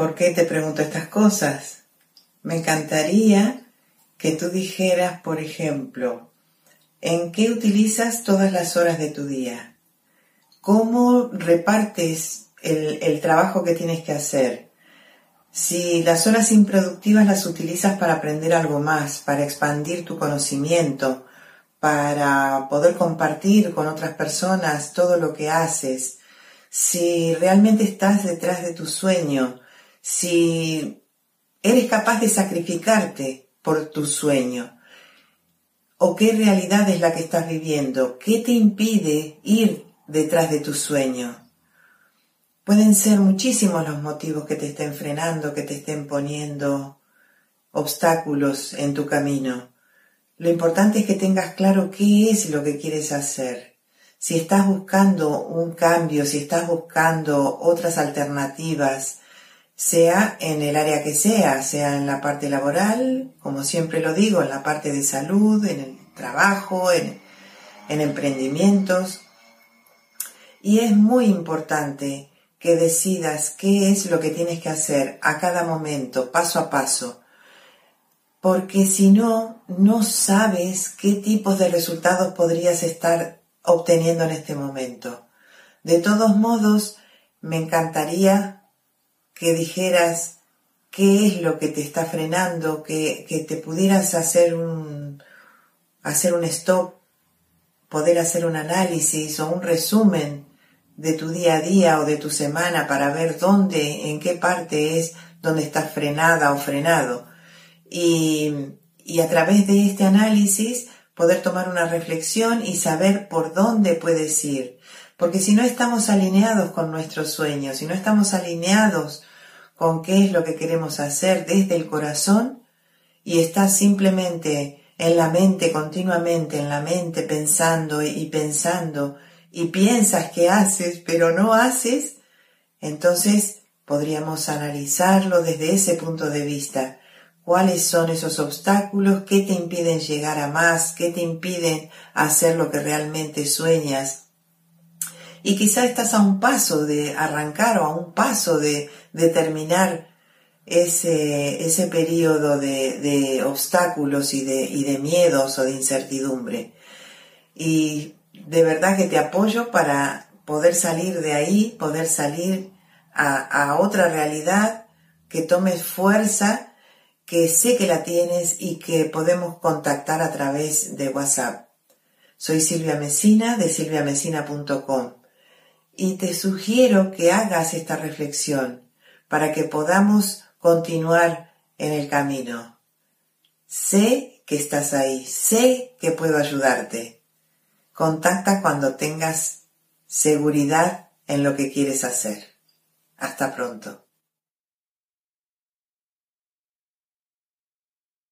¿Por qué te pregunto estas cosas? Me encantaría que tú dijeras, por ejemplo, ¿en qué utilizas todas las horas de tu día? ¿Cómo repartes el, el trabajo que tienes que hacer? Si las horas improductivas las utilizas para aprender algo más, para expandir tu conocimiento, para poder compartir con otras personas todo lo que haces, si realmente estás detrás de tu sueño, si eres capaz de sacrificarte por tu sueño, o qué realidad es la que estás viviendo, qué te impide ir detrás de tu sueño. Pueden ser muchísimos los motivos que te estén frenando, que te estén poniendo obstáculos en tu camino. Lo importante es que tengas claro qué es lo que quieres hacer. Si estás buscando un cambio, si estás buscando otras alternativas, sea en el área que sea, sea en la parte laboral, como siempre lo digo, en la parte de salud, en el trabajo, en, en emprendimientos. Y es muy importante que decidas qué es lo que tienes que hacer a cada momento, paso a paso, porque si no, no sabes qué tipos de resultados podrías estar obteniendo en este momento. De todos modos, me encantaría que dijeras qué es lo que te está frenando, que, que te pudieras hacer un, hacer un stop, poder hacer un análisis o un resumen de tu día a día o de tu semana para ver dónde, en qué parte es donde estás frenada o frenado. Y, y a través de este análisis poder tomar una reflexión y saber por dónde puedes ir. Porque si no estamos alineados con nuestros sueños, si no estamos alineados con qué es lo que queremos hacer desde el corazón y estás simplemente en la mente, continuamente en la mente, pensando y pensando y piensas que haces pero no haces, entonces podríamos analizarlo desde ese punto de vista. ¿Cuáles son esos obstáculos? ¿Qué te impiden llegar a más? ¿Qué te impiden hacer lo que realmente sueñas? Y quizá estás a un paso de arrancar o a un paso de, terminar ese, ese periodo de, de obstáculos y de, y de miedos o de incertidumbre. Y de verdad que te apoyo para poder salir de ahí, poder salir a, otra realidad, que tomes fuerza, que sé que la tienes y que podemos contactar a través de WhatsApp. Soy Silvia Mesina de silviamesina.com y te sugiero que hagas esta reflexión para que podamos continuar en el camino. Sé que estás ahí, sé que puedo ayudarte. Contacta cuando tengas seguridad en lo que quieres hacer. Hasta pronto.